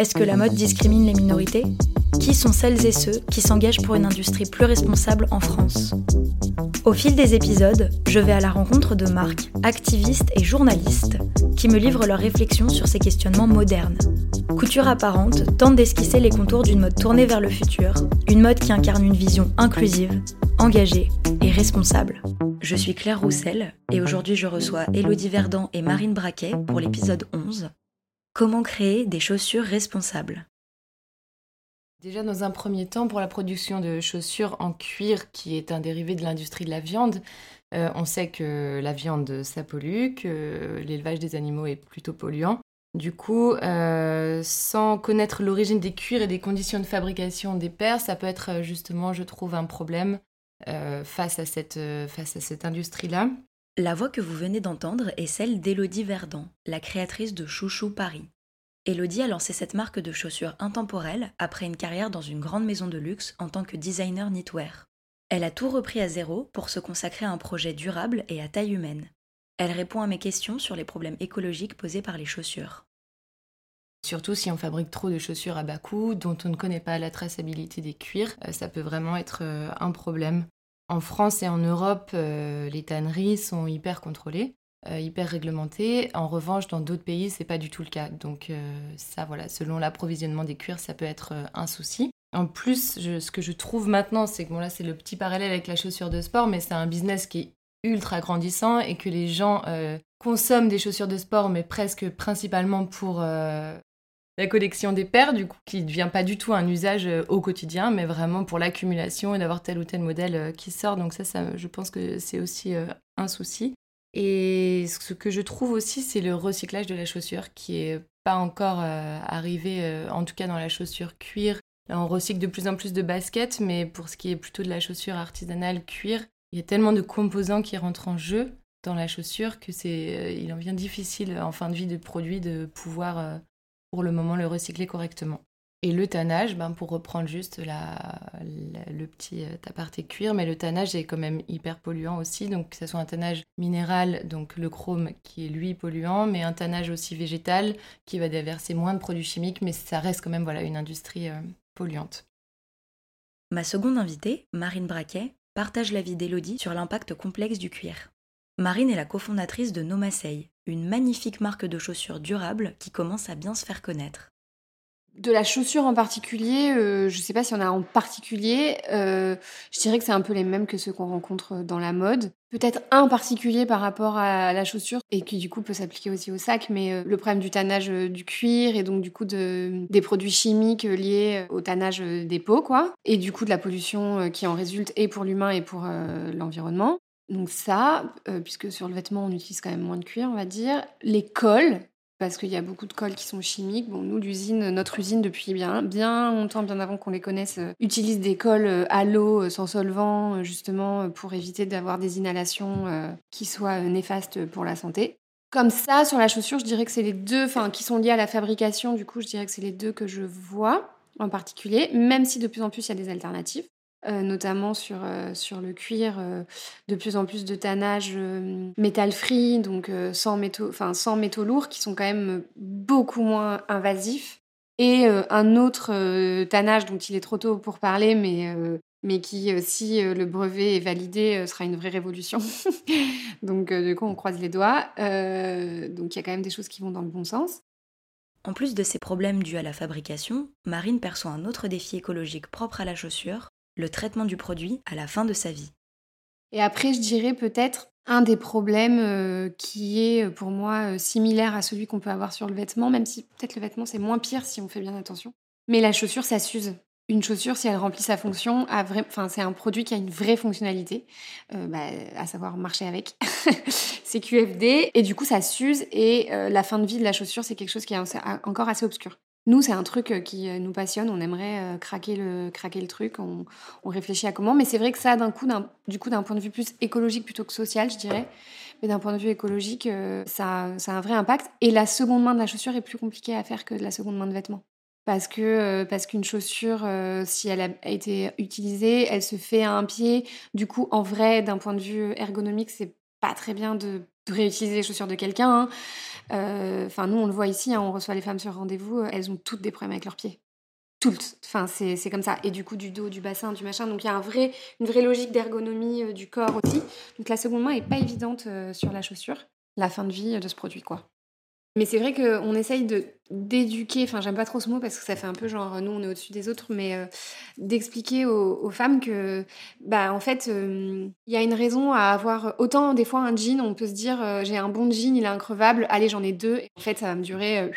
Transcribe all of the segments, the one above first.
Est-ce que la mode discrimine les minorités? Qui sont celles et ceux qui s'engagent pour une industrie plus responsable en France? Au fil des épisodes, je vais à la rencontre de marques, activistes et journalistes qui me livrent leurs réflexions sur ces questionnements modernes. Couture apparente tente d'esquisser les contours d'une mode tournée vers le futur, une mode qui incarne une vision inclusive, engagée et responsable. Je suis Claire Roussel et aujourd'hui je reçois Elodie Verdant et Marine Braquet pour l'épisode 11 Comment créer des chaussures responsables? Déjà, dans un premier temps, pour la production de chaussures en cuir, qui est un dérivé de l'industrie de la viande, euh, on sait que la viande, ça pollue, que l'élevage des animaux est plutôt polluant. Du coup, euh, sans connaître l'origine des cuirs et des conditions de fabrication des paires, ça peut être euh, justement, je trouve, un problème face à cette industrie-là. La voix que vous venez d'entendre est celle d'Élodie Verdant, la créatrice de Chouchou Paris. Élodie a lancé cette marque de chaussures intemporelles après une carrière dans une grande maison de luxe en tant que designer knitwear. Elle a tout repris à zéro pour se consacrer à un projet durable et à taille humaine. Elle répond à mes questions sur les problèmes écologiques posés par les chaussures. Surtout si on fabrique trop de chaussures à bas coût, dont on ne connaît pas la traçabilité des cuirs, euh, ça peut vraiment être euh, un problème. En France et en Europe, euh, les tanneries sont hyper contrôlées, hyper réglementées. En revanche, dans d'autres pays, c'est pas du tout le cas. Donc ça, voilà, selon l'approvisionnement des cuirs, ça peut être un souci. En plus, ce que je trouve maintenant, c'est que bon là, c'est le petit parallèle avec la chaussure de sport, mais c'est un business qui est ultra grandissant et que les gens euh, consomment des chaussures de sport, mais presque principalement pour euh, la collection des paires, du coup, qui ne devient pas du tout un usage euh, au quotidien, mais vraiment pour l'accumulation et d'avoir tel ou tel modèle qui sort. Donc ça, je pense que c'est aussi un souci. Et ce que je trouve aussi, c'est le recyclage de la chaussure qui est pas encore arrivé, en tout cas dans la chaussure cuir. on recycle de plus en plus de baskets, mais pour ce qui est plutôt de la chaussure artisanale cuir, il y a tellement de composants qui rentrent en jeu dans la chaussure que c'est, euh, il en vient difficile en fin de vie de produit de pouvoir euh, pour le moment le recycler correctement. Et le tannage, ben pour reprendre juste la, le petit euh, aparté cuir, mais le tannage est quand même hyper polluant aussi, donc que ce soit un tannage minéral, donc le chrome qui est lui polluant, mais un tannage aussi végétal qui va déverser moins de produits chimiques, mais ça reste quand même voilà une industrie polluante. Ma seconde invitée, Marine Braquet, partage l'avis d'Elodie sur l'impact complexe du cuir. Marine est la cofondatrice de Nomasei, une magnifique marque de chaussures durables qui commence à bien se faire connaître. De la chaussure en particulier, euh, je ne sais pas si on a en particulier, euh, je dirais que c'est un peu les mêmes que ceux qu'on rencontre dans la mode. Peut-être un particulier par rapport à la chaussure et qui du coup peut s'appliquer aussi au sac, mais euh, le problème du tannage du cuir et donc du coup de, des produits chimiques liés au tannage des peaux, quoi. Et du coup de la pollution qui en résulte et pour l'humain et pour l'environnement. Donc ça, puisque sur le vêtement on utilise quand même moins de cuir, on va dire. Les cols, parce qu'il y a beaucoup de cols qui sont chimiques. Bon, nous, l'usine, notre usine, depuis bien, bien longtemps, bien avant qu'on les connaisse, euh, utilise des cols euh, à l'eau, euh, sans solvant, justement, pour éviter d'avoir des inhalations qui soient néfastes pour la santé. Comme ça, sur la chaussure, je dirais que c'est les deux, enfin, qui sont liés à la fabrication, du coup, je dirais que c'est les deux que je vois en particulier, même si de plus en plus il y a des alternatives. Euh, notamment sur, euh, sur le cuir, euh, de plus en plus de tannage métal free, donc sans, métaux, sans métaux lourds, qui sont quand même beaucoup moins invasifs. Et un autre tannage dont il est trop tôt pour parler, mais, mais qui, si le brevet est validé, sera une vraie révolution. donc du coup, on croise les doigts. donc il y a quand même des choses qui vont dans le bon sens. En plus de ces problèmes dus à la fabrication, Marine perçoit un autre défi écologique propre à la chaussure, le traitement du produit à la fin de sa vie. Et après, je dirais peut-être un des problèmes euh, qui est euh, pour moi euh, similaire à celui qu'on peut avoir sur le vêtement, même si peut-être le vêtement c'est moins pire si on fait bien attention. Mais la chaussure, ça s'use. Une chaussure, si elle remplit sa fonction, enfin, c'est un produit qui a une vraie fonctionnalité, bah, à savoir marcher avec. c'est QFD, et du coup, ça s'use, et la fin de vie de la chaussure, c'est quelque chose qui est encore assez obscur. Nous, c'est un truc qui nous passionne. On aimerait craquer le, craquer le truc. On, réfléchit à comment. Mais c'est vrai que ça, d'un coup, du coup, d'un point de vue plus écologique plutôt que social, je dirais. Mais d'un point de vue écologique, ça, a un vrai impact. Et la seconde main de la chaussure est plus compliquée à faire que de la seconde main de vêtements parce que euh, parce qu'une chaussure, euh, si elle a été utilisée, elle se fait à un pied. Du coup, en vrai, d'un point de vue ergonomique, c'est pas très bien de, réutiliser les chaussures de quelqu'un. Hein. Euh, enfin, nous, on le voit ici, hein, on reçoit les femmes sur rendez-vous, elles ont toutes des problèmes avec leurs pieds. Toutes. Enfin, c'est comme ça. Et du coup, du dos, du bassin, du machin. Donc, il y a un vrai, une vraie logique d'ergonomie du corps aussi. Donc, la seconde main est pas évidente sur la chaussure. La fin de vie de ce produit, quoi. Mais c'est vrai qu'on essaye de d'éduquer, enfin j'aime pas trop ce mot parce que ça fait un peu genre nous on est au-dessus des autres, mais euh, d'expliquer aux, femmes que bah en fait euh, il y a une raison à avoir autant des fois un jean, on peut se dire euh, j'ai un bon jean, il est increvable, allez j'en ai deux, et en fait ça va me durer.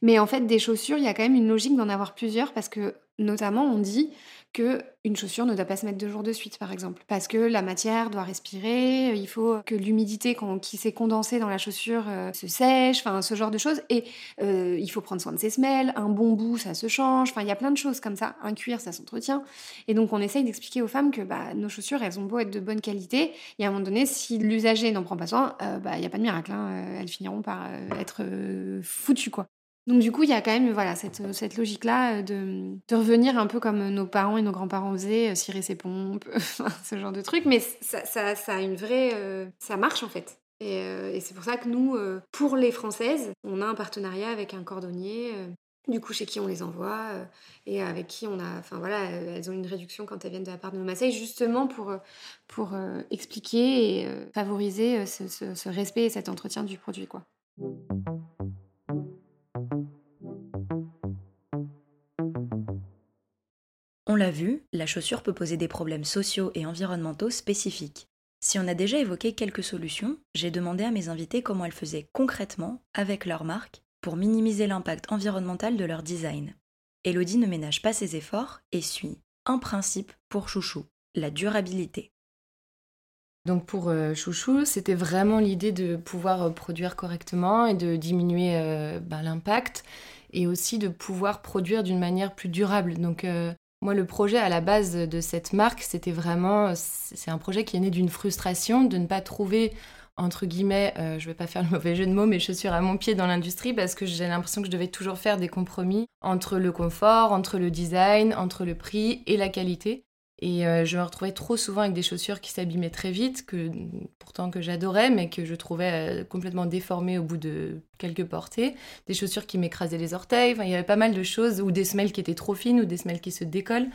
Mais en fait des chaussures, il y a quand même une logique d'en avoir plusieurs parce que notamment on dit que une chaussure ne doit pas se mettre deux jours de suite, par exemple, parce que la matière doit respirer, il faut que l'humidité qui s'est condensée dans la chaussure euh, se sèche, enfin ce genre de choses. Et euh, il faut prendre soin de ses semelles, un bon bout, ça se change, enfin il y a plein de choses comme ça. Un cuir, ça s'entretient. Et donc on essaye d'expliquer aux femmes que bah, nos chaussures, elles ont beau être de bonne qualité, et à un moment donné, si l'usager n'en prend pas soin, euh, bah, il n'y a pas de miracle, hein, elles finiront par être foutues, quoi. Donc du coup, il y a quand même voilà, cette, cette logique-là euh, de, revenir un peu comme nos parents et nos grands-parents faisaient, euh, cirer ses pompes, ce genre de truc. Mais ça, a une vraie... Euh, ça marche en fait. Et, c'est pour ça que nous, pour les Françaises, on a un partenariat avec un cordonnier, du coup chez qui on les envoie, et avec qui on a... Enfin voilà, elles ont une réduction quand elles viennent de la part de nos Marseille, justement pour, pour expliquer et favoriser ce, ce, ce respect et cet entretien du produit. quoi. On l'a vu, la chaussure peut poser des problèmes sociaux et environnementaux spécifiques. Si on a déjà évoqué quelques solutions, j'ai demandé à mes invités comment elles faisaient concrètement, avec leur marque, pour minimiser l'impact environnemental de leur design. Elodie ne ménage pas ses efforts et suit un principe pour Chouchou, la durabilité. Donc pour euh, Chouchou, c'était vraiment l'idée de pouvoir euh, produire correctement et de diminuer euh, ben, l'impact et aussi de pouvoir produire d'une manière plus durable. Moi, le projet à la base de cette marque, c'était vraiment, c'est un projet qui est né d'une frustration de ne pas trouver entre guillemets, euh, je vais pas faire le mauvais jeu de mots, mes chaussures à mon pied dans l'industrie parce que j'ai l'impression que je devais toujours faire des compromis entre le confort, entre le design, entre le prix et la qualité. Et euh, je me retrouvais trop souvent avec des chaussures qui s'abîmaient très vite, que pourtant que j'adorais, mais que je trouvais euh, complètement déformées au bout de quelques portées. Des chaussures qui m'écrasaient les orteils. Enfin, il y avait pas mal de choses, ou des semelles qui étaient trop fines, ou des semelles qui se décollent.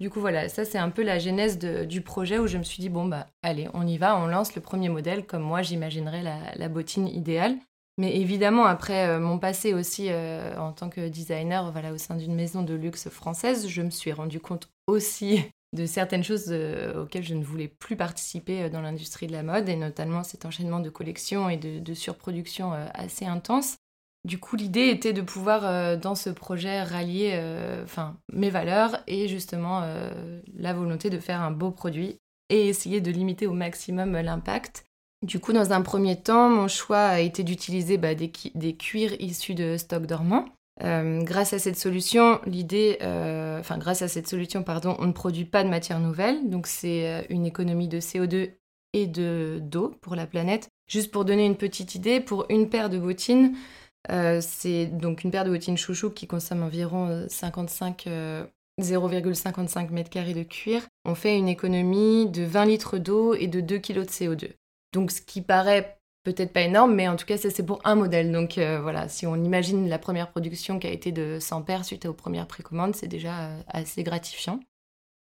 Du coup, voilà, ça c'est un peu la genèse du projet où je me suis dit, bon, bah allez, on y va, on lance le premier modèle, comme moi j'imaginerais la, bottine idéale. Mais évidemment, après euh, mon passé aussi en tant que designer voilà, au sein d'une maison de luxe française, je me suis rendu compte aussi de certaines choses euh, auxquelles je ne voulais plus participer euh, dans l'industrie de la mode, et notamment cet enchaînement de collections et de, surproduction euh, assez intense. Du coup, l'idée était de pouvoir, dans ce projet, rallier mes valeurs et justement la volonté de faire un beau produit et essayer de limiter au maximum l'impact. Du coup, dans un premier temps, mon choix a été d'utiliser bah, des cuirs issus de stocks dormants. Euh, grâce à cette solution, l'idée, euh, enfin grâce à cette solution, pardon, on ne produit pas de matière nouvelle, donc c'est euh, une économie de CO2 et de d'eau pour la planète. Juste pour donner une petite idée, pour une paire de bottines, c'est donc une paire de bottines chouchou qui consomme environ 55 0,55 mètres carrés de cuir. On fait une économie de 20 litres d'eau et de 2 kg de CO2. Donc ce qui paraît peut-être pas énorme, mais en tout cas, ça c'est pour un modèle. Donc euh, voilà, si on imagine la première production qui a été de 100 paires suite aux premières précommandes, c'est déjà euh, assez gratifiant.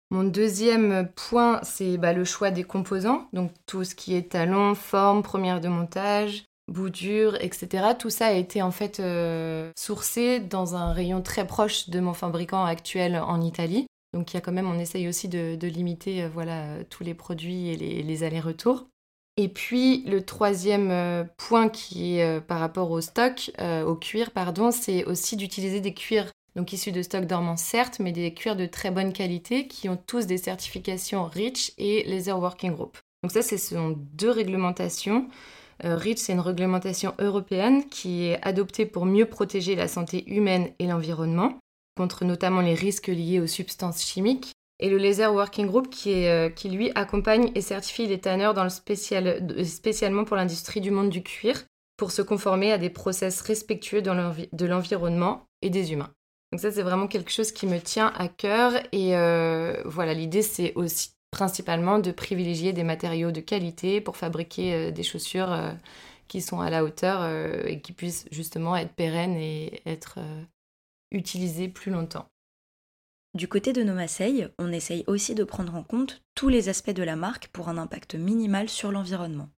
Mon deuxième point, c'est bah, le choix des composants, donc tout ce qui est talons, forme, première de montage, boudure, etc. Tout ça a été en fait euh, sourcé dans un rayon très proche de mon fabricant actuel en Italie. Donc il y a quand même, on essaye aussi de, limiter voilà, tous les produits et les allers-retours. Et puis le troisième euh, point qui est euh, par rapport au stock, euh, au cuir, pardon, c'est aussi d'utiliser des cuirs donc issus de stock dormant certes, mais des cuirs de très bonne qualité qui ont tous des certifications REACH et Laser Working Group. Donc ça, ce sont deux réglementations REACH, c'est une réglementation européenne qui est adoptée pour mieux protéger la santé humaine et l'environnement contre notamment les risques liés aux substances chimiques. Et le Laser Working Group qui, est, qui lui accompagne et certifie les tanneurs dans le spécial, spécialement pour l'industrie du monde du cuir pour se conformer à des process respectueux de l'environnement et des humains. Donc ça, c'est vraiment quelque chose qui me tient à cœur. Et euh, voilà, l'idée, c'est aussi principalement de privilégier des matériaux de qualité pour fabriquer euh, des chaussures euh, qui sont à la hauteur et qui puissent justement être pérennes et être utilisées plus longtemps. Du côté de Nomaseil, on essaye aussi de prendre en compte tous les aspects de la marque pour un impact minimal sur l'environnement.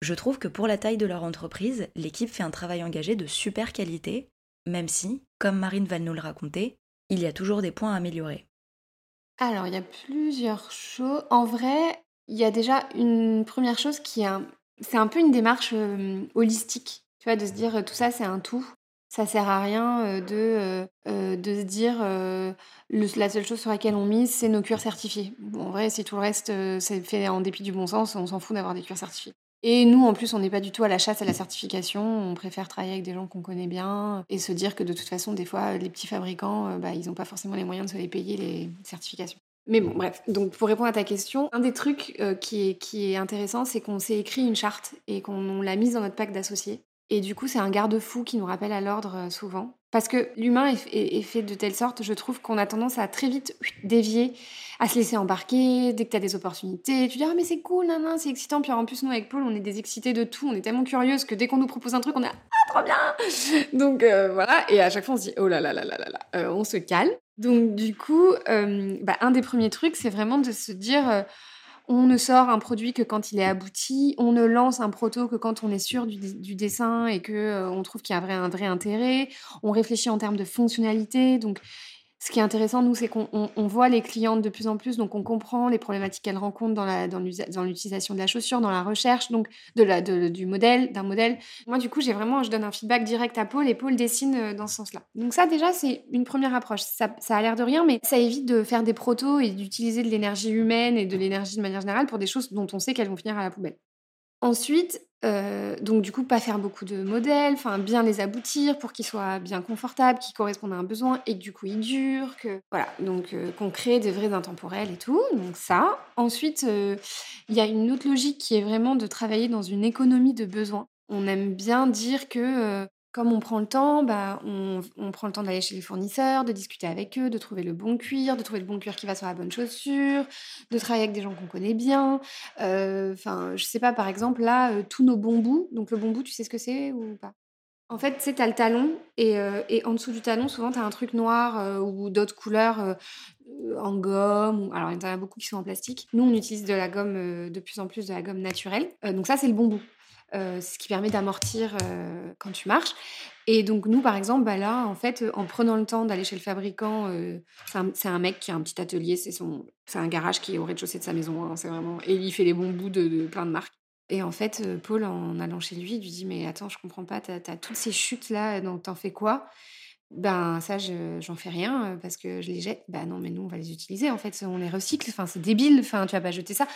Je trouve que pour la taille de leur entreprise, l'équipe fait un travail engagé de super qualité, même si, comme Marine va nous le raconter, il y a toujours des points à améliorer. Alors, il y a plusieurs choses. En vrai, il y a déjà une première chose qui est un... C'est un peu une démarche euh, holistique, tu vois, de se dire tout ça, c'est un tout. Ça sert à rien de, de se dire la seule chose sur laquelle on mise, c'est nos cuirs certifiés. Bon, en vrai, si tout le reste c'est fait en dépit du bon sens, on s'en fout d'avoir des cuirs certifiés. Et nous, en plus, on n'est pas du tout à la chasse à la certification. On préfère travailler avec des gens qu'on connaît bien et se dire que de toute façon, des fois, les petits fabricants, bah, ils n'ont pas forcément les moyens de se les payer, les certifications. Mais bon, bref. Donc, pour répondre à ta question, un des trucs qui, est, qui est intéressant, c'est qu'on s'est écrit une charte et qu'on l'a mise dans notre pack d'associés. Et du coup, c'est un garde-fou qui nous rappelle à l'ordre euh, souvent. Parce que l'humain est, fait de telle sorte, je trouve qu'on a tendance à très vite dévier, à se laisser embarquer dès que tu as des opportunités. Tu dis, ah, mais c'est cool, nan, c'est excitant. Puis en plus, nous, avec Paul, on est des excités de tout. On est tellement curieuses que dès qu'on nous propose un truc, on est, ah, trop bien Donc euh, voilà. Et à chaque fois, on se dit, oh là là là là là là, euh, on se cale. Donc du coup, bah, un des premiers trucs, c'est vraiment de se dire on ne sort un produit que quand il est abouti, on ne lance un proto que quand on est sûr du, dessin et que euh, on trouve qu'il y a un vrai intérêt. On réfléchit en termes de fonctionnalité. Donc, ce qui est intéressant, nous, c'est qu'on voit les clientes de plus en plus, donc on comprend les problématiques qu'elles rencontrent dans l'utilisation de la chaussure, dans la recherche, donc du modèle, d'un modèle. Moi, du coup, j'ai vraiment, je donne un feedback direct à Paul et Paul dessine euh, dans ce sens-là. Donc ça, déjà, c'est une première approche. Ça a l'air de rien, mais ça évite de faire des protos et d'utiliser de l'énergie humaine et de l'énergie de manière générale pour des choses dont on sait qu'elles vont finir à la poubelle. Ensuite, euh, donc du coup, pas faire beaucoup de modèles, enfin bien les aboutir pour qu'ils soient bien confortables, qu'ils correspondent à un besoin et que du coup ils durent, que voilà, donc euh, qu'on crée des vrais intemporels et tout. Donc ça. Ensuite, euh, il y a une autre logique qui est vraiment de travailler dans une économie de besoins. On aime bien dire que comme on prend le temps, bah, on, prend le temps d'aller chez les fournisseurs, de discuter avec eux, de trouver le bon cuir, de trouver le bon cuir qui va sur la bonne chaussure, de travailler avec des gens qu'on connaît bien. Euh, enfin, je sais pas, par exemple, là, euh, tous nos bambous. Donc, le bambou, tu sais ce que c'est ou pas? En fait, tu sais, as le talon euh, et, en dessous du talon, souvent, tu as un truc noir ou d'autres couleurs en gomme. Alors, il y en a beaucoup qui sont en plastique. Nous, on utilise de la gomme, de plus en plus de la gomme naturelle. donc, ça, c'est le bambou. Euh, ce qui permet d'amortir euh, quand tu marches. Et donc nous, par exemple, bah là, en fait, en prenant le temps d'aller chez le fabricant, euh, c'est un, mec qui a un petit atelier, c'est son, c'est un garage qui est au rez-de-chaussée de sa maison, hein, c'est vraiment, et il fait les bons bouts de, plein de marques. Et en fait, Paul, en allant chez lui, lui dit mais attends, je comprends pas, t'as as toutes ces chutes là, donc t'en fais quoi? Ben ça, j'en fais rien parce que je les jette. Ben non, mais nous, on va les utiliser. En fait, on les recycle. Enfin, c'est débile. Enfin, tu vas pas jeter ça.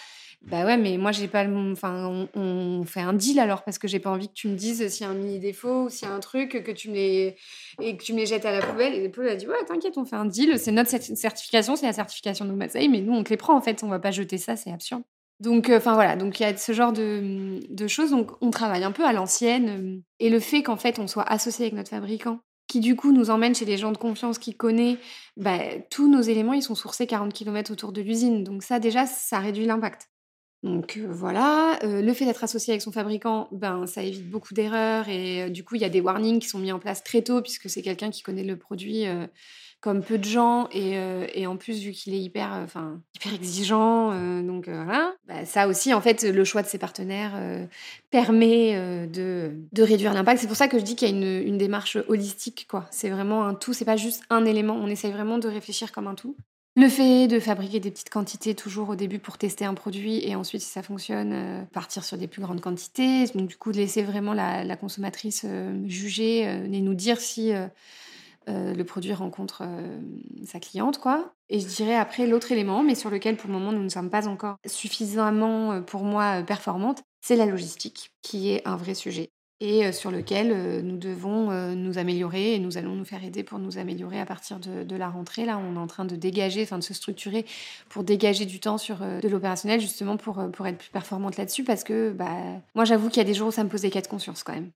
Bah ouais, mais moi, j'ai pas le. Enfin, on, fait un deal alors parce que j'ai pas envie que tu me dises s'il y a un mini défaut ou s'il y a un truc que tu me les et que tu me les jettes à la poubelle. Et Paul a dit ouais, t'inquiète, on fait un deal. C'est notre certification, c'est la certification de Masaï, mais nous on te les prend en fait. On va pas jeter ça, c'est absurde. Donc, euh, enfin voilà, donc il y a ce genre de, de, choses. Donc, on travaille un peu à l'ancienne. Et le fait qu'en fait, on soit associé avec notre fabricant, qui du coup nous emmène chez des gens de confiance qui connaît, bah, tous nos éléments, ils sont sourcés 40 km autour de l'usine. Donc ça, déjà, ça réduit l'impact. Donc voilà, le fait d'être associé avec son fabricant, ben ça évite beaucoup d'erreurs et du coup il y a des warnings qui sont mis en place très tôt puisque c'est quelqu'un qui connaît le produit comme peu de gens et, en plus vu qu'il est hyper, enfin hyper exigeant, donc voilà. Ça aussi en fait le choix de ses partenaires permet de, de, réduire l'impact. C'est pour ça que je dis qu'il y a une, démarche holistique. C'est vraiment un tout, c'est pas juste un élément. On essaye vraiment de réfléchir comme un tout. Le fait de fabriquer des petites quantités toujours au début pour tester un produit et ensuite, si ça fonctionne, euh, partir sur des plus grandes quantités. Donc, du coup, de laisser vraiment la, consommatrice euh, juger euh, et nous dire si le produit rencontre sa cliente, quoi. Et je dirais après l'autre élément, mais sur lequel pour le moment nous ne sommes pas encore suffisamment, pour moi, performantes, c'est la logistique, qui est un vrai sujet et sur lequel nous devons nous améliorer et nous allons nous faire aider pour nous améliorer à partir de, la rentrée. Là, on est en train de dégager, enfin de se structurer pour dégager du temps sur de l'opérationnel justement pour, pour être plus performante là-dessus parce que bah, moi j'avoue qu'il y a des jours où ça me pose des cas de conscience quand même.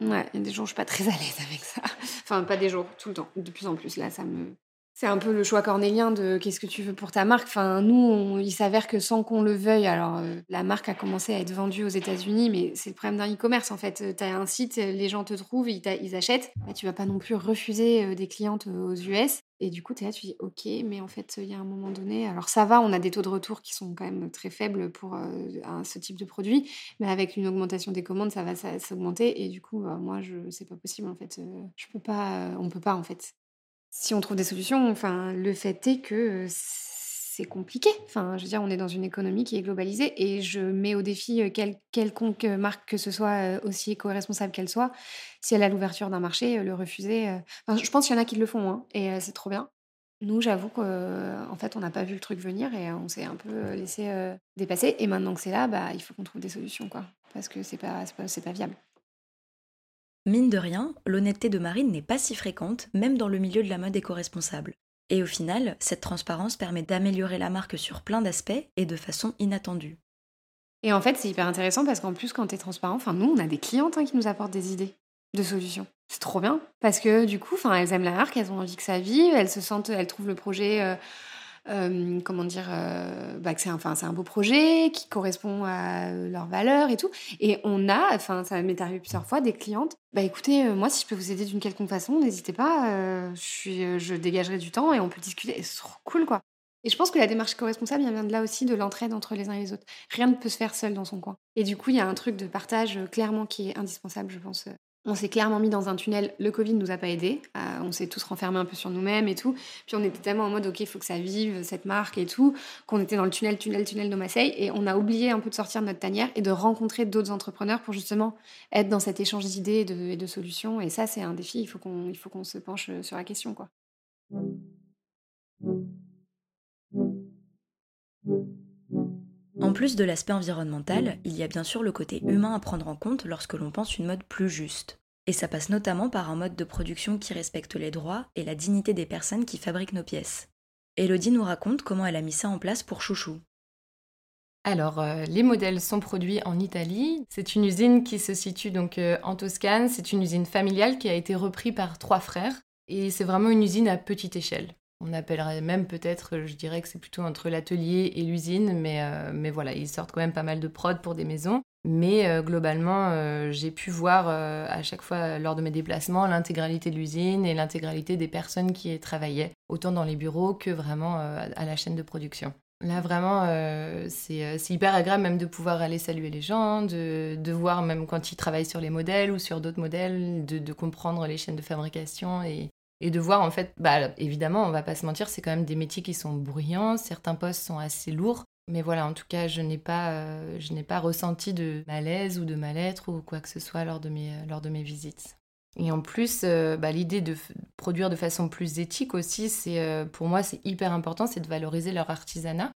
Ouais, il y a des jours où je suis pas très à l'aise avec ça. Enfin, pas des jours, tout le temps, de plus en plus. Là, ça me, c'est un peu le choix cornélien de qu'est-ce que tu veux pour ta marque. Enfin, nous, il s'avère que sans qu'on le veuille, alors euh, la marque a commencé à être vendue aux États-Unis, mais c'est le problème d'un e-commerce en fait. Tu as un site, les gens te trouvent, ils, ils achètent. Bah, tu vas pas non plus refuser euh, des clientes aux US. Et du coup, tu es là, tu dis OK, mais en fait, il y a un moment donné, alors ça va, on a des taux de retour qui sont quand même très faibles pour euh, ce type de produit, mais avec une augmentation des commandes, ça va s'augmenter. Et du coup, moi, je c'est pas possible en fait. je peux pas, on peut pas en fait si on trouve des solutions, enfin, le fait est que c'est compliqué. Enfin, je veux dire, on est dans une économie qui est globalisée et je mets au défi quelconque marque que ce soit aussi éco-responsable qu'elle soit, si elle a l'ouverture d'un marché, le refuser. Enfin, je pense qu'il y en a qui le font hein, et c'est trop bien. Nous, j'avoue qu'en fait, on n'a pas vu le truc venir et on s'est un peu laissé dépasser. Et maintenant que c'est là, bah, il faut qu'on trouve des solutions, quoi, parce que c'est pas, pas, pas viable. Mine de rien, l'honnêteté de Marine n'est pas si fréquente, même dans le milieu de la mode éco-responsable. Et au final, cette transparence permet d'améliorer la marque sur plein d'aspects et de façon inattendue. Et en fait, c'est hyper intéressant parce qu'en plus, quand tu es transparent, nous, on a des clientes hein, qui nous apportent des idées de solutions. C'est trop bien parce que du coup, elles aiment la marque, elles ont envie que ça vive, elles se sentent, elles trouvent le projet euh, euh, comment dire, euh, bah, que c'est enfin, un beau projet qui correspond à leurs valeurs et tout. Et on a, enfin, ça m'est arrivé plusieurs fois, des clientes. Bah écoutez, euh, moi, si je peux vous aider d'une quelconque façon, n'hésitez pas. je, suis, je dégagerai du temps et on peut discuter. C'est trop cool, quoi. Et je pense que la démarche co-responsable vient de là aussi, de l'entraide entre les uns et les autres. Rien ne peut se faire seul dans son coin. Et du coup, il y a un truc de partage clairement qui est indispensable, je pense, on s'est clairement mis dans un tunnel. Le Covid nous a pas aidés. Euh, on s'est tous renfermés un peu sur nous-mêmes et tout. Puis on était tellement en mode, OK, il faut que ça vive, cette marque et tout, qu'on était dans le tunnel, tunnel, tunnel de Marseille. Et on a oublié un peu de sortir de notre tanière et de rencontrer d'autres entrepreneurs pour justement être dans cet échange d'idées et de, solutions. Et ça, c'est un défi. Il faut qu'on qu'on se penche sur la question. quoi. En plus de l'aspect environnemental, il y a bien sûr le côté humain à prendre en compte lorsque l'on pense une mode plus juste. Et ça passe notamment par un mode de production qui respecte les droits et la dignité des personnes qui fabriquent nos pièces. Elodie nous raconte comment elle a mis ça en place pour Chouchou. Alors, euh, les modèles sont produits en Italie. C'est une usine qui se situe donc euh, en Toscane. C'est une usine familiale qui a été reprise par trois frères. Et c'est vraiment une usine à petite échelle. On appellerait même peut-être, je dirais que c'est plutôt entre l'atelier et l'usine, mais, euh, voilà, ils sortent quand même pas mal de prod pour des maisons. Mais euh, globalement, euh, j'ai pu voir à chaque fois lors de mes déplacements l'intégralité de l'usine et l'intégralité des personnes qui y travaillaient, autant dans les bureaux que vraiment à la chaîne de production. Là, vraiment, c'est hyper agréable même de pouvoir aller saluer les gens, de, de, voir même quand ils travaillent sur les modèles ou sur d'autres modèles, de, de, comprendre les chaînes de fabrication et, et de voir en fait, bah, évidemment, on va pas se mentir, c'est quand même des métiers qui sont bruyants, certains postes sont assez lourds, mais voilà, en tout cas, je n'ai pas, euh, je n'ai pas ressenti de malaise ou de mal-être ou quoi que ce soit lors de mes, lors de mes visites. Et en plus, euh, bah, l'idée de produire de façon plus éthique aussi, c'est euh, pour moi c'est hyper important, c'est de valoriser leur artisanat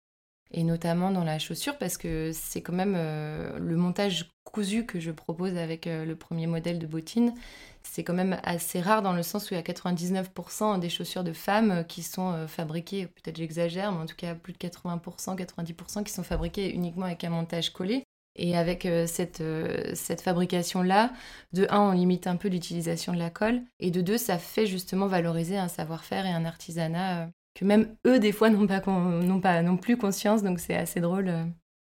et notamment dans la chaussure parce que c'est quand même le montage cousu que je propose avec le premier modèle de bottine c'est quand même assez rare dans le sens où il y a 99% des chaussures de femmes qui sont euh, fabriquées, peut-être j'exagère, mais en tout cas plus de 80%, 90% qui sont fabriquées uniquement avec un montage collé. Et avec euh, cette, euh, cette fabrication-là, de un, on limite un peu l'utilisation de la colle, et de deux, ça fait justement valoriser un savoir-faire et un artisanat que même eux, des fois, n'ont pas, pas non plus conscience, donc c'est assez drôle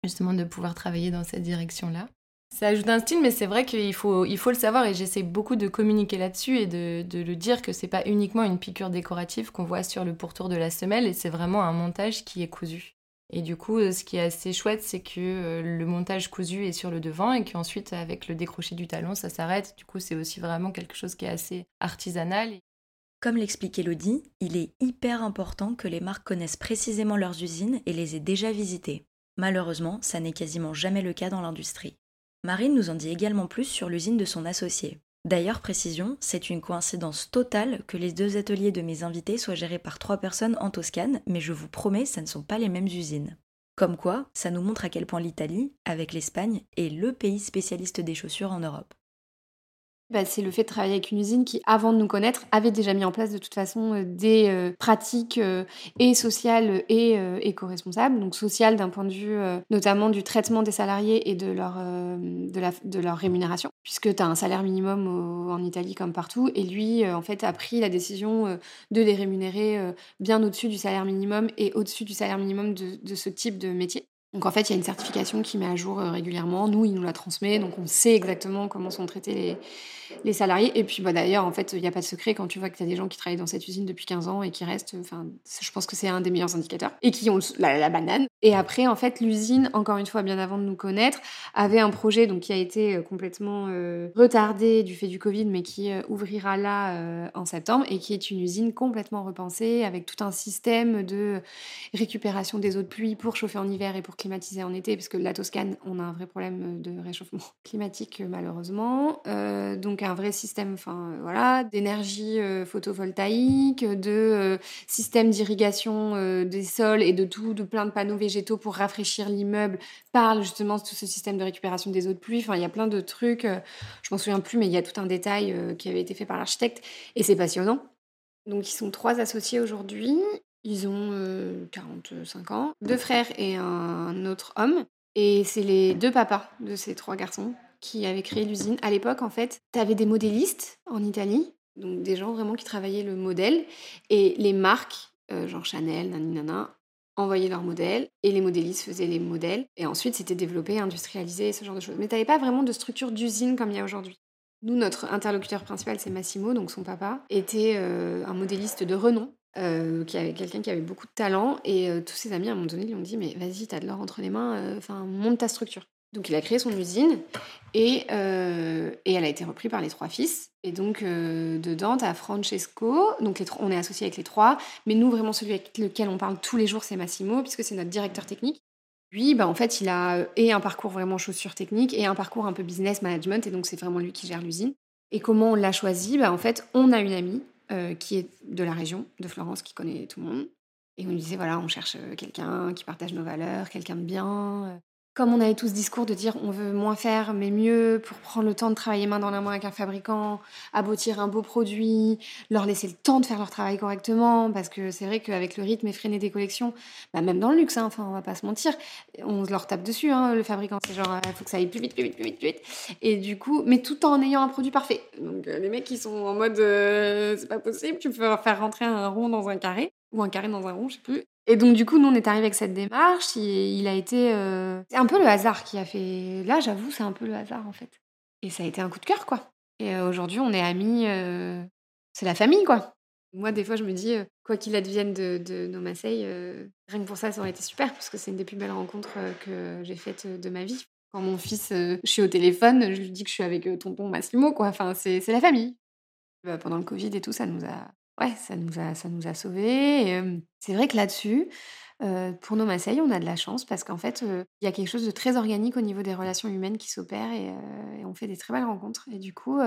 justement de pouvoir travailler dans cette direction-là. Ça ajoute un style, mais c'est vrai qu'il faut, il faut le savoir et j'essaie beaucoup de communiquer là-dessus et de, le dire que c'est pas uniquement une piqûre décorative qu'on voit sur le pourtour de la semelle et c'est vraiment un montage qui est cousu. Et du coup, ce qui est assez chouette, c'est que euh, le montage cousu est sur le devant et qu'ensuite, avec le décroché du talon, ça s'arrête. Du coup, c'est aussi vraiment quelque chose qui est assez artisanal. Comme l'explique Elodie, il est hyper important que les marques connaissent précisément leurs usines et les aient déjà visitées. Malheureusement, ça n'est quasiment jamais le cas dans l'industrie. Marine nous en dit également plus sur l'usine de son associé. D'ailleurs, précision, c'est une coïncidence totale que les deux ateliers de mes invités soient gérés par trois personnes en Toscane, mais je vous promets, ça ne sont pas les mêmes usines. Comme quoi, ça nous montre à quel point l'Italie, avec l'Espagne, est le pays spécialiste des chaussures en Europe. Bah, c'est le fait de travailler avec une usine qui, avant de nous connaître, avait déjà mis en place de toute façon euh, des euh, pratiques euh, et sociales et éco-responsables. Donc sociales d'un point de vue notamment du traitement des salariés et de leur, de, leur rémunération, puisque tu as un salaire minimum en Italie comme partout. Et lui, en fait, a pris la décision de les rémunérer bien au-dessus du salaire minimum et au-dessus du salaire minimum de ce type de métier. Donc en fait, il y a une certification qui met à jour régulièrement. Nous, il nous la transmet, donc on sait exactement comment sont traités les, salariés. Et puis bah, d'ailleurs, en fait, il n'y a pas de secret quand tu vois que tu as des gens qui travaillent dans cette usine depuis 15 ans et qui restent. Enfin, je pense que c'est un des meilleurs indicateurs. Et qui ont la, banane. Et après, en fait, l'usine, encore une fois, bien avant de nous connaître, avait un projet donc, qui a été euh, complètement euh, retardé du fait du Covid, mais qui euh, ouvrira là en septembre et qui est une usine complètement repensée avec tout un système de récupération des eaux de pluie pour chauffer en hiver et pour climatiser en été, parce que la Toscane, on a un vrai problème de réchauffement climatique malheureusement. donc un vrai système enfin, voilà, d'énergie euh, photovoltaïque, de euh, système d'irrigation euh, des sols et de tout, de plein de panneaux végétaux pour rafraîchir l'immeuble parle justement de tout ce système de récupération des eaux de pluie. Enfin, il y a plein de trucs, je m'en souviens plus, mais il y a tout un détail qui avait été fait par l'architecte et c'est passionnant. Donc ils sont trois associés aujourd'hui. Ils ont 45 ans, deux frères et un autre homme. Et c'est les deux papas de ces trois garçons qui avait créé l'usine. À l'époque, en fait, tu avais des modélistes en Italie, donc des gens vraiment qui travaillaient le modèle, et les marques, euh, genre Chanel, nana, envoyaient leurs modèles, et les modélistes faisaient les modèles, et ensuite c'était développé, industrialisé, ce genre de choses. Mais tu n'avais pas vraiment de structure d'usine comme il y a aujourd'hui. Nous, notre interlocuteur principal, c'est Massimo, donc son papa, était euh, un modéliste de renom, euh, qui avait quelqu'un qui avait beaucoup de talent et tous ses amis à un moment donné lui ont dit mais vas-y t'as de l'or entre les mains enfin monte ta structure donc il a créé son usine et, euh, et elle a été reprise par les trois fils. Et donc euh, dedans, tu as Francesco, donc on est associé avec les trois, mais nous vraiment celui avec lequel on parle tous les jours c'est Massimo, puisque c'est notre directeur technique. Lui, bah, en fait, il a et un parcours vraiment chaussures techniques et un parcours un peu business management, et donc c'est vraiment lui qui gère l'usine. Et comment on l'a choisi? Bah, En fait, on a une amie euh, qui est de la région, de Florence, qui connaît tout le monde. Et on lui disait, voilà, on cherche quelqu'un qui partage nos valeurs, quelqu'un de bien, comme on avait tous ce discours de dire on veut moins faire mais mieux pour prendre le temps de travailler main dans la main avec un fabricant, aboutir un beau produit, leur laisser le temps de faire leur travail correctement, parce que c'est vrai qu'avec le rythme effréné des collections, bah même dans le luxe, hein, enfin on va pas se mentir, on leur tape dessus, hein, le fabricant, c'est genre il faut que ça aille plus vite, plus vite, plus vite, plus vite. Et du coup, mais tout en ayant un produit parfait. Donc euh, les mecs qui sont en mode euh, c'est pas possible, tu peux faire rentrer un rond dans un carré, ou un carré dans un rond, je sais plus. Et donc, du coup, nous, on est arrivé avec cette démarche. il a été. Euh, c'est un peu le hasard qui a fait. Là, j'avoue, c'est un peu le hasard, en fait. Et ça a été un coup de cœur, quoi. Et euh, aujourd'hui, on est amis. Euh, c'est la famille, quoi. Moi, des fois, je me dis, quoi qu'il advienne de, de nos Marseille, rien que pour ça, ça aurait été super, parce que c'est une des plus belles rencontres que j'ai faites de ma vie. Quand mon fils, je suis au téléphone, je lui dis que je suis avec tonton Massimo, quoi. Enfin, c'est la famille. Bah, pendant le Covid et tout, ça nous a ouais, ça nous a, sauvés. c'est vrai que là-dessus, pour nos Marseille, on a de la chance parce qu'en fait, il y a quelque chose de très organique au niveau des relations humaines qui s'opèrent et, on fait des très belles rencontres. Et du coup,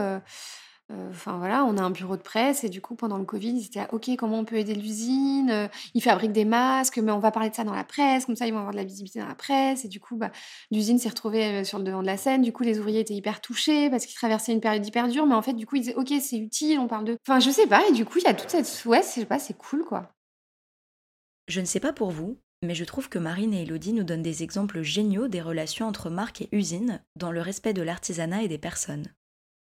Enfin voilà, on a un bureau de presse et du coup pendant le Covid, ils étaient à, ok comment on peut aider l'usine, ils fabriquent des masques, mais on va parler de ça dans la presse, comme ça ils vont avoir de la visibilité dans la presse et du coup bah, l'usine s'est retrouvée sur le devant de la scène. Du coup les ouvriers étaient hyper touchés parce qu'ils traversaient une période hyper dure, mais en fait du coup ils disaient ok c'est utile, on parle de, enfin je sais pas et du coup il y a toute cette ouais je sais pas c'est cool quoi. Je ne sais pas pour vous, mais je trouve que Marine et Elodie nous donnent des exemples géniaux des relations entre marques et usines dans le respect de l'artisanat et des personnes.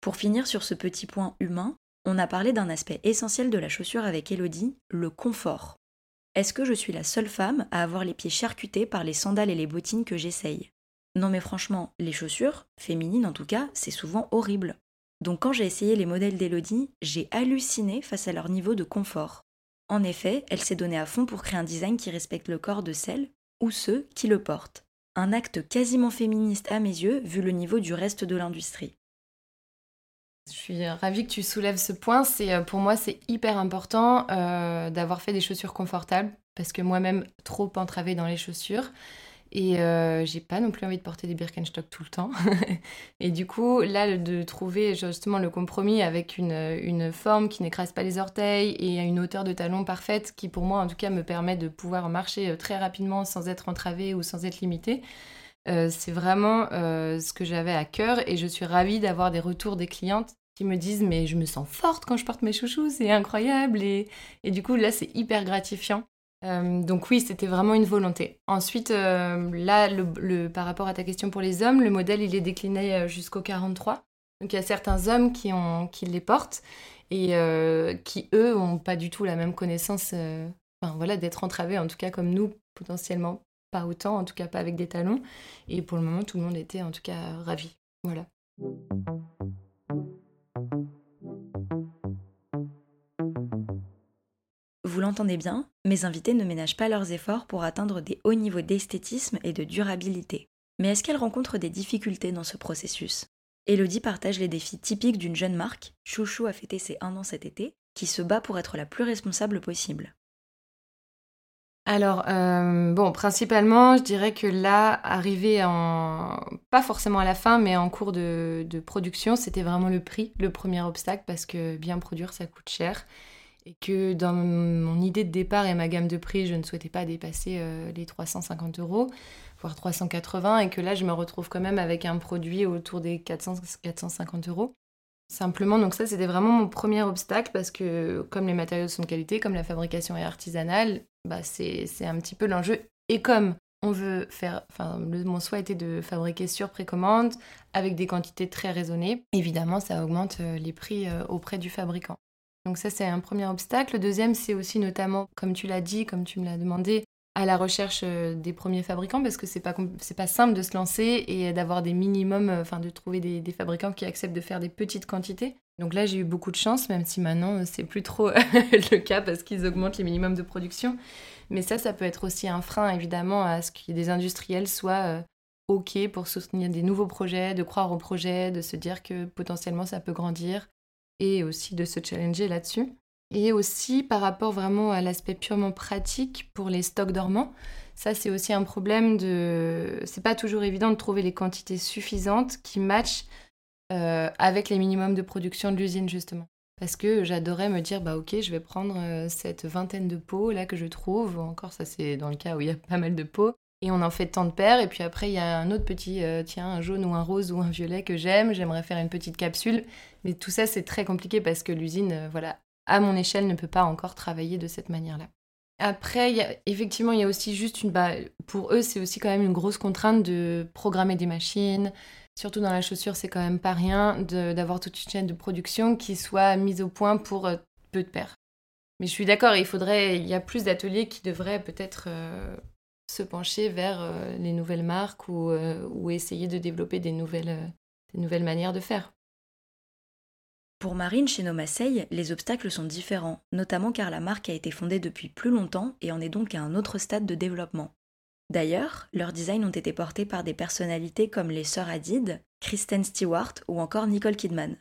Pour finir sur ce petit point humain, on a parlé d'un aspect essentiel de la chaussure avec Elodie, le confort. Est-ce que je suis la seule femme à avoir les pieds charcutés par les sandales et les bottines que j'essaye? Non mais franchement, les chaussures, féminines en tout cas, c'est souvent horrible. Donc quand j'ai essayé les modèles d'Elodie, j'ai halluciné face à leur niveau de confort. En effet, elle s'est donnée à fond pour créer un design qui respecte le corps de celles ou ceux qui le portent. Un acte quasiment féministe à mes yeux vu le niveau du reste de l'industrie. Je suis ravie que tu soulèves ce point. C'est euh, pour moi c'est hyper important euh, d'avoir fait des chaussures confortables parce que moi-même trop entravée dans les chaussures Et euh, j'ai pas non plus envie de porter des Birkenstock tout le temps. et du coup, là, de trouver justement le compromis avec une, une forme qui n'écrase pas les orteils et une hauteur de talon parfaite qui, pour moi, en tout cas, me permet de pouvoir marcher euh, très rapidement sans être entravée ou sans être limitée. Euh, c'est vraiment ce que j'avais à cœur et je suis ravie d'avoir des retours des clientes qui me disent mais je me sens forte quand je porte mes chouchous, c'est incroyable et, et du coup là c'est hyper gratifiant. Euh, donc oui, c'était vraiment une volonté. Ensuite, euh, là, le, par rapport à ta question pour les hommes, le modèle, il est décliné euh, jusqu'au 43. Donc il y a certains hommes qui, qui les portent et qui, eux, n'ont pas du tout la même connaissance enfin, voilà, d'être entravés, en tout cas comme nous, potentiellement pas autant, en tout cas pas avec des talons. Et pour le moment, tout le monde était en tout cas ravi. Voilà. Vous l'entendez bien, mes invités ne ménagent pas leurs efforts pour atteindre des hauts niveaux d'esthétisme et de durabilité. Mais est-ce qu'elles rencontrent des difficultés dans ce processus? Elodie partage les défis typiques d'une jeune marque, Chouchou a fêté ses un an cet été, qui se bat pour être la plus responsable possible. Alors, euh, bon, principalement, je dirais que là, arrivé en. pas forcément à la fin, mais en cours de production, c'était vraiment le prix, le premier obstacle, parce que bien produire, ça coûte cher et que dans mon idée de départ et ma gamme de prix, je ne souhaitais pas dépasser euh, les 350 euros, voire 380, et que là, je me retrouve quand même avec un produit autour des 400, 450 euros. Simplement, donc ça, c'était vraiment mon premier obstacle parce que comme les matériaux sont de qualité, comme la fabrication est artisanale, bah c'est un petit peu l'enjeu. Et comme on veut faire, enfin, mon souhait était de fabriquer sur précommande avec des quantités très raisonnées, évidemment, ça augmente euh, les prix euh, auprès du fabricant. Donc ça, c'est un premier obstacle. Le deuxième, c'est aussi notamment, comme tu l'as dit, comme tu me l'as demandé, à la recherche euh, des premiers fabricants parce que c'est pas c'est pas simple de se lancer et d'avoir des minimums, euh, enfin de trouver des, fabricants qui acceptent de faire des petites quantités. Donc là, j'ai eu beaucoup de chance, même si maintenant euh, c'est plus trop le cas parce qu'ils augmentent les minimums de production. Mais ça, ça peut être aussi un frein évidemment à ce que des industriels soient ok pour soutenir des nouveaux projets, de croire au projet, de se dire que potentiellement ça peut grandir et aussi de se challenger là-dessus. Et aussi par rapport vraiment à l'aspect purement pratique pour les stocks dormants, ça c'est aussi un problème de... C'est pas toujours évident de trouver les quantités suffisantes qui matchent euh, avec les minimums de production de l'usine justement. Parce que j'adorais me dire, bah ok, je vais prendre euh, cette vingtaine de pots là que je trouve, encore ça c'est dans le cas où il y a pas mal de pots, et on en fait tant de paires, et puis après, il y a un autre petit, euh, tiens, un jaune ou un rose ou un violet que j'aime, j'aimerais faire une petite capsule. Mais tout ça, c'est très compliqué parce que l'usine, voilà, à mon échelle, ne peut pas encore travailler de cette manière-là. Après, effectivement, il y a aussi juste une... Bah, pour eux, c'est aussi quand même une grosse contrainte de programmer des machines. Surtout dans la chaussure, c'est quand même pas rien d'avoir toute une chaîne de production qui soit mise au point pour euh, peu de paires. Mais je suis d'accord, il faudrait, il y a plus d'ateliers qui devraient peut-être se pencher vers euh, les nouvelles marques ou, euh, ou, essayer de développer des nouvelles, euh, des nouvelles manières de faire. Pour Marine, chez Nomaseil, les obstacles sont différents, notamment car la marque a été fondée depuis plus longtemps et en est donc à un autre stade de développement. D'ailleurs, leurs designs ont été portés par des personnalités comme les sœurs Hadid, Kristen Stewart ou encore Nicole Kidman.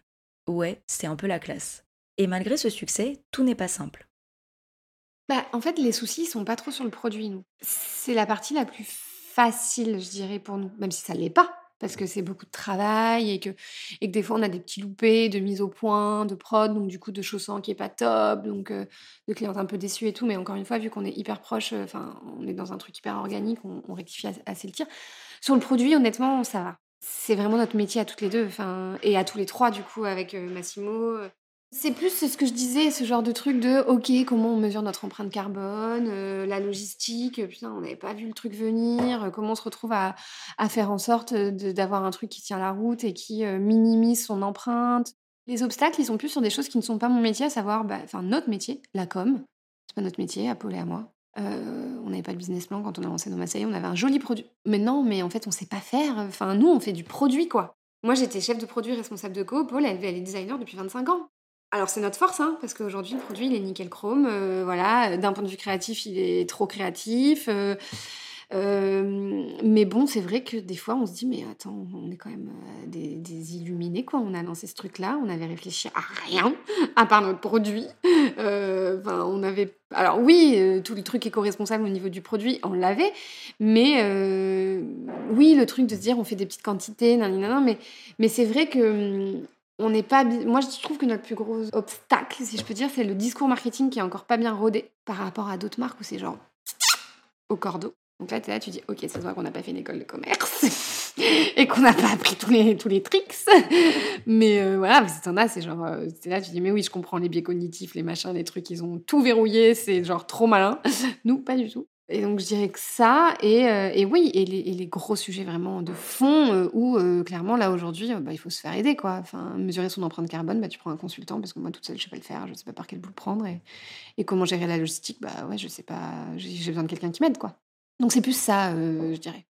Ouais, c'est un peu la classe. Et malgré ce succès, tout n'est pas simple. Bah, en fait, les soucis, sont pas trop sur le produit, nous. C'est la partie la plus facile, je dirais, pour nous, même si ça ne l'est pas, parce que c'est beaucoup de travail et que, et que des fois, on a des petits loupés de mise au point, de prod, donc du coup, de chaussons qui est pas top, donc euh, de clientes un peu déçues et tout. Mais encore une fois, vu qu'on est hyper proche, euh, enfin, on est dans un truc hyper organique, on, rectifie assez le tir. Sur le produit, honnêtement, ça va. C'est vraiment notre métier à toutes les deux, enfin, et à tous les trois, du coup, avec Massimo. C'est plus ce que je disais, ce genre de truc de OK, comment on mesure notre empreinte carbone, euh, la logistique, putain, on n'avait pas vu le truc venir, euh, comment on se retrouve à, faire en sorte d'avoir un truc qui tient la route et qui euh, minimise son empreinte. Les obstacles, ils sont plus sur des choses qui ne sont pas mon métier, à savoir, bah, enfin, notre métier, la com. C'est pas notre métier, à Paul et à moi. on n'avait pas de business plan quand on a lancé nos Massailles, on avait un joli produit. Mais non, mais en fait, on sait pas faire. Enfin, nous, on fait du produit, quoi. Moi, j'étais chef de produit responsable de co. Paul, elle, elle est designer depuis 25 ans. Alors c'est notre force, hein, parce qu'aujourd'hui le produit il est nickel chrome, euh, voilà. D'un point de vue créatif, il est trop créatif. Euh, mais bon, c'est vrai que des fois, on se dit, mais attends, on est quand même des, illuminés, quoi. On a lancé ce truc-là, on avait réfléchi à rien, à part notre produit. On avait. Alors, oui, tout le truc éco-responsable au niveau du produit, on l'avait, mais oui, le truc de se dire, on fait des petites quantités, nan, nan, nan, mais, mais c'est vrai que hum, on n'est pas. Moi, je trouve que notre plus gros obstacle, si je peux dire, c'est le discours marketing qui est encore pas bien rodé par rapport à d'autres marques où c'est genre au cordeau. Donc là, tu es là, tu dis, ok, ça se voit qu'on n'a pas fait une école de commerce et qu'on n'a pas appris tous les, tous les tricks. Mais euh, voilà, parce que as, c'est genre, euh, là, tu dis, mais oui, je comprends les biais cognitifs, les machins, les trucs, ils ont tout verrouillé, c'est genre trop malin. Nous, pas du tout. Et donc, je dirais que ça, et, euh, et oui, et les, gros sujets vraiment de fond, euh, où euh, clairement, là, aujourd'hui, bah, il faut se faire aider, quoi. Enfin, mesurer son empreinte carbone, bah, tu prends un consultant, parce que moi, toute seule, je sais pas le faire, je sais pas par quel bout le prendre, et, et comment gérer la logistique, bah ouais, je sais pas, j'ai besoin de quelqu'un qui m'aide, quoi. Donc, c'est plus ça, je dirais.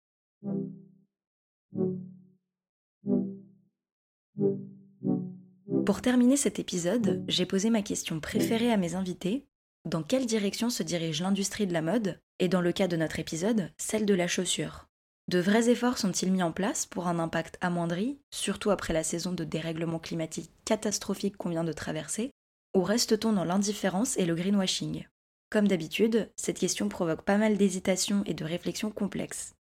Pour terminer cet épisode, j'ai posé ma question préférée à mes invités dans quelle direction se dirige l'industrie de la mode et dans le cas de notre épisode, celle de la chaussure. De vrais efforts sont-ils mis en place pour un impact amoindri, surtout après la saison de dérèglement climatique catastrophique qu'on vient de traverser, ou reste-t-on dans l'indifférence et le greenwashing? Comme d'habitude, cette question provoque pas mal d'hésitations et de réflexions complexes.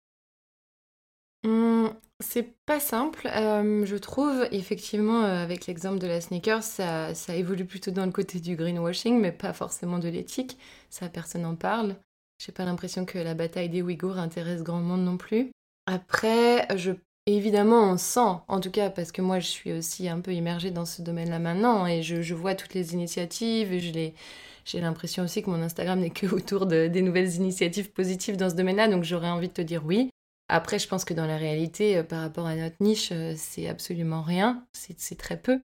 Mmh, c'est pas simple, euh, je trouve. Effectivement, euh, avec l'exemple de la sneaker, ça, ça, évolue plutôt dans le côté du greenwashing, mais pas forcément de l'éthique. Ça, personne n'en parle. J'ai pas l'impression que la bataille des Ouïghours intéresse grand monde non plus. Après, je, évidemment, on sent, en tout cas, parce que moi, je suis aussi un peu immergée dans ce domaine-là maintenant, et je, vois toutes les initiatives, et j'ai l'impression aussi que mon Instagram n'est que autour de, des nouvelles initiatives positives dans ce domaine-là, donc j'aurais envie de te dire oui. Après, je pense que dans la réalité, euh, par rapport à notre niche, euh, c'est absolument rien, c'est très peu.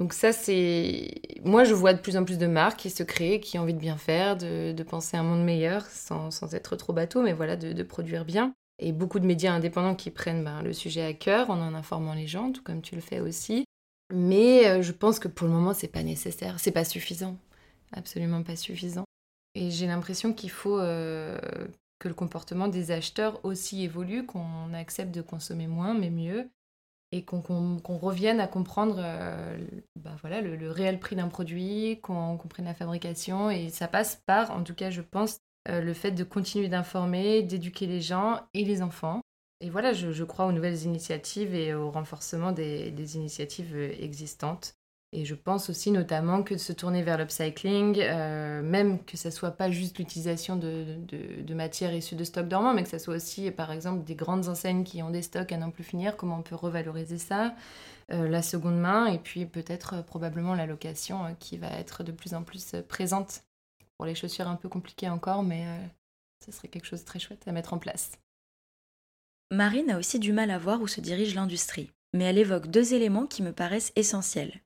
Donc ça, c'est... Moi, je vois de plus en plus de marques qui se créent, qui ont envie de bien faire, de, penser à un monde meilleur, sans, être trop bateau, mais voilà, de, produire bien. Et beaucoup de médias indépendants qui prennent ben, le sujet à cœur en en informant les gens, tout comme tu le fais aussi. Mais euh, je pense que pour le moment, c'est pas nécessaire, c'est pas suffisant. Absolument pas suffisant. Et j'ai l'impression qu'il faut que le comportement des acheteurs aussi évolue, qu'on accepte de consommer moins mais mieux, et qu'on revienne à comprendre euh, bah voilà, le, réel prix d'un produit, qu'on comprenne la fabrication, et ça passe par, en tout cas je pense, euh, le fait de continuer d'informer, d'éduquer les gens et les enfants. Et voilà, je, crois aux nouvelles initiatives et au renforcement des initiatives existantes. Et je pense aussi notamment que de se tourner vers l'upcycling, euh, même que ce soit pas juste l'utilisation de, de, matières issues de stocks dormants, mais que ce soit aussi, par exemple, des grandes enseignes qui ont des stocks à n'en plus finir, comment on peut revaloriser ça, euh, la seconde main, et puis peut-être euh, probablement la location qui va être de plus en plus présente. Pour les chaussures un peu compliquées encore, mais ce serait quelque chose de très chouette à mettre en place. Marine a aussi du mal à voir où se dirige l'industrie, mais elle évoque deux éléments qui me paraissent essentiels.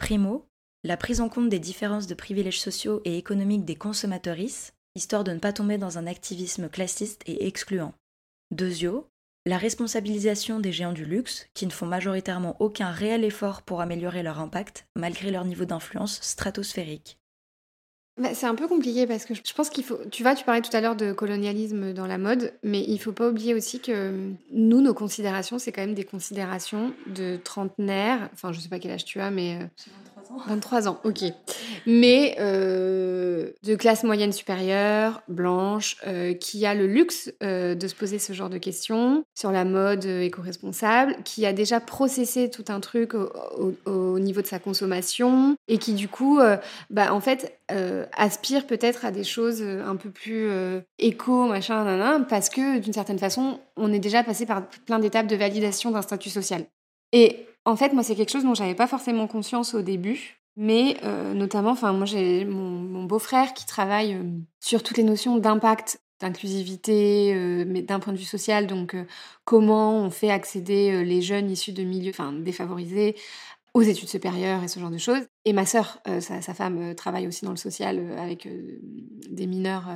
Primo, la prise en compte des différences de privilèges sociaux et économiques des consommatrices, histoire de ne pas tomber dans un activisme classiste et excluant. Deuxio, la responsabilisation des géants du luxe, qui ne font majoritairement aucun réel effort pour améliorer leur impact, malgré leur niveau d'influence stratosphérique. Bah, c'est un peu compliqué parce que je pense qu'il faut. Tu vois, tu parlais tout à l'heure de colonialisme dans la mode, mais il faut pas oublier aussi que nous, nos considérations, c'est quand même des considérations de trentenaires. Enfin, je sais pas quel âge tu as, mais. 23 ans. 23 ans, ok. Mais euh, de classe moyenne supérieure, blanche, euh, qui a le luxe euh, de se poser ce genre de questions sur la mode éco-responsable, qui a déjà processé tout un truc au, au, niveau de sa consommation et qui, du coup, bah, en fait, aspire peut-être à des choses un peu plus éco, machin, nan, parce que d'une certaine façon, on est déjà passé par plein d'étapes de validation d'un statut social. Et en fait, moi, c'est quelque chose dont j'avais pas forcément conscience au début, mais notamment, enfin, moi, j'ai mon, beau-frère qui travaille sur toutes les notions d'impact d'inclusivité, mais d'un point de vue social, donc comment on fait accéder les jeunes issus de milieux enfin, défavorisés aux études supérieures et ce genre de choses. Et ma sœur, euh, sa, femme, euh, travaille aussi dans le social euh, avec des mineurs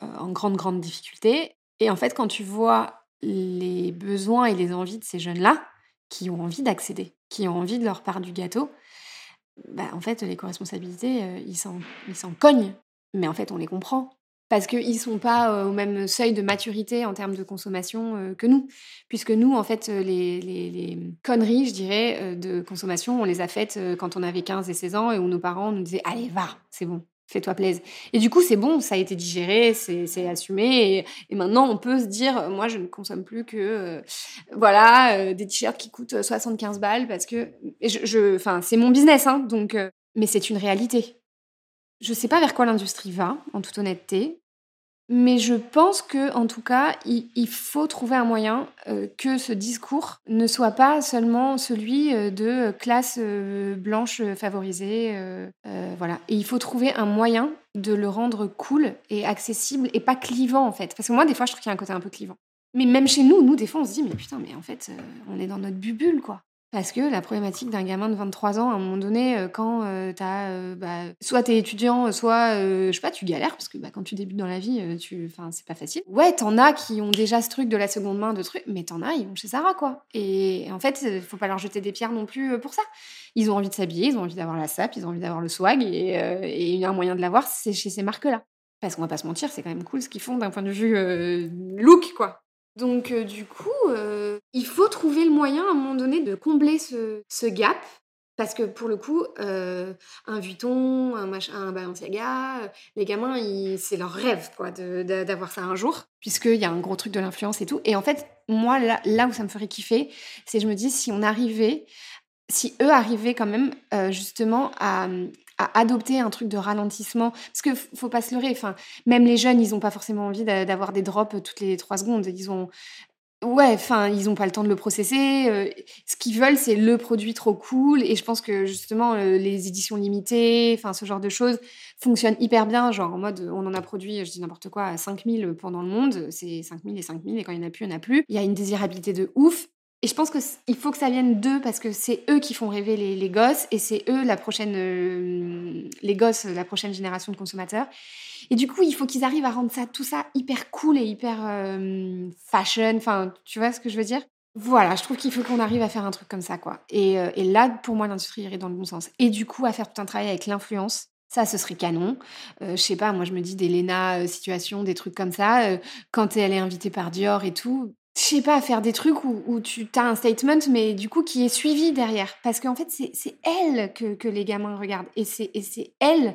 en grande, grande difficulté. Et en fait, quand tu vois les besoins et les envies de ces jeunes-là, qui ont envie d'accéder, qui ont envie de leur part du gâteau, bah, en fait, les co-responsabilités, ils s'en cognent. Mais en fait, on les comprend. parce qu'ils sont pas au même seuil de maturité en termes de consommation que nous. Puisque nous, en fait, les, les, conneries, je dirais, de consommation, on les a faites quand on avait 15 et 16 ans et où nos parents nous disaient Allez, va, c'est bon, fais-toi plaisir. Et du coup, c'est bon, ça a été digéré, c'est assumé. Et, maintenant, on peut se dire, moi, je ne consomme plus que, voilà, des t-shirts qui coûtent 75 balles parce que, je, enfin, c'est mon business, hein, donc, mais c'est une réalité. Je ne sais pas vers quoi l'industrie va, en toute honnêteté. Mais je pense que, en tout cas, il, faut trouver un moyen euh, que ce discours ne soit pas seulement celui euh, de classe euh, blanche favorisée. voilà. Et il faut trouver un moyen de le rendre cool et accessible et pas clivant, en fait. Parce que moi, des fois, je trouve qu'il y a un côté un peu clivant. Mais même chez nous, nous, des fois, on se dit, mais putain, mais en fait, on est dans notre bubule, quoi. Parce que la problématique d'un gamin de 23 ans, à un moment donné, euh, quand euh, tu as. Euh, bah, soit t'es étudiant, soit, je sais pas, tu galères, parce que bah, quand tu débutes dans la vie, tu, c'est pas facile. Ouais, t'en as qui ont déjà ce truc de la seconde main, de trucs, mais t'en as, ils vont chez Sarah, quoi. Et, en fait, faut pas leur jeter des pierres non plus pour ça. Ils ont envie de s'habiller, ils ont envie d'avoir la sape, ils ont envie d'avoir le swag, et, et il y a un moyen de l'avoir, c'est chez ces marques-là. Parce qu'on va pas se mentir, c'est quand même cool ce qu'ils font d'un point de vue look, quoi. Donc euh, du coup, euh, il faut trouver le moyen à un moment donné de combler ce, gap. Parce que pour le coup, euh, un Vuitton, un, Balenciaga, les gamins, c'est leur rêve quoi, d'avoir ça un jour, puisqu'il y a un gros truc de l'influence et tout. Et en fait, moi, là, là où ça me ferait kiffer, c'est je me dis, si on arrivait si eux arrivaient quand même justement à, adopter un truc de ralentissement. Parce que faut pas se leurrer, même les jeunes, ils n'ont pas forcément envie d'avoir des drops toutes les trois secondes. Ils ont. Ouais, enfin, ils n'ont pas le temps de le processer. Euh, ce qu'ils veulent, c'est le produit trop cool. Et je pense que justement, euh, les éditions limitées, enfin, ce genre de choses fonctionnent hyper bien. Genre en mode, on en a produit, je dis n'importe quoi, à 5000 pendant le monde. C'est 5000 et 5000. Et quand il n'y en a plus, il n'y en a plus. Il y a une désirabilité de ouf. Et je pense qu'il faut que ça vienne d'eux parce que c'est eux qui font rêver les, gosses et c'est eux la prochaine, euh, les gosses, la prochaine génération de consommateurs. Et du coup, il faut qu'ils arrivent à rendre ça, tout ça hyper cool et hyper euh, fashion. Enfin, tu vois ce que je veux dire? Voilà, je trouve qu'il faut qu'on arrive à faire un truc comme ça, quoi. Et, euh, et là, pour moi, l'industrie irait dans le bon sens. Et du coup, à faire tout un travail avec l'influence. Ça, ce serait canon. je sais pas, moi je me dis des Lena situations, des trucs comme ça. quand elle est invitée par Dior et tout, je sais pas, faire des trucs où, tu as un statement, mais du coup qui est suivi derrière. Parce qu'en fait, c'est elle que, les gamins regardent. Et c'est elle,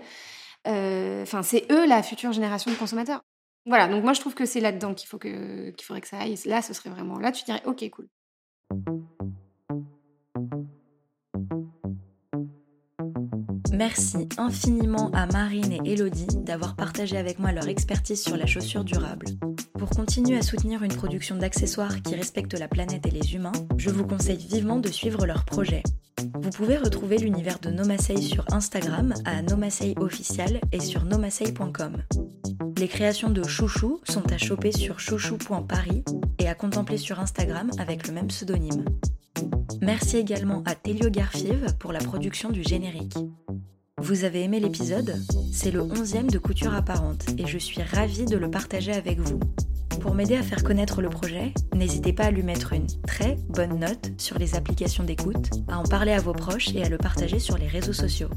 euh, enfin, c'est eux la future génération de consommateurs. Voilà, donc moi je trouve que c'est là-dedans qu'il faut qu'il faudrait que ça aille. Là, ce serait vraiment. Là, tu dirais, ok, cool. Merci infiniment à Marine et Elodie d'avoir partagé avec moi leur expertise sur la chaussure durable. Pour continuer à soutenir une production d'accessoires qui respecte la planète et les humains, je vous conseille vivement de suivre leurs projets. Vous pouvez retrouver l'univers de Nomasei sur Instagram à Nomasei official et sur nomasei.com. Les créations de Chouchou sont à choper sur chouchou.paris et à contempler sur Instagram avec le même pseudonyme. Merci également à Telio Garfive pour la production du générique. Vous avez aimé l'épisode C'est le 11e de Couture Apparente et je suis ravie de le partager avec vous. Pour m'aider à faire connaître le projet, n'hésitez pas à lui mettre une très bonne note sur les applications d'écoute, à en parler à vos proches et à le partager sur les réseaux sociaux.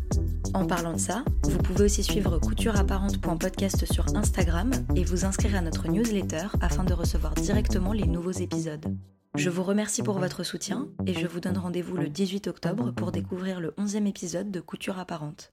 En parlant de ça, vous pouvez aussi suivre coutureapparente.podcast sur Instagram et vous inscrire à notre newsletter afin de recevoir directement les nouveaux épisodes. Je vous remercie pour votre soutien et je vous donne rendez-vous le 18 octobre pour découvrir le 11e épisode de Couture apparente.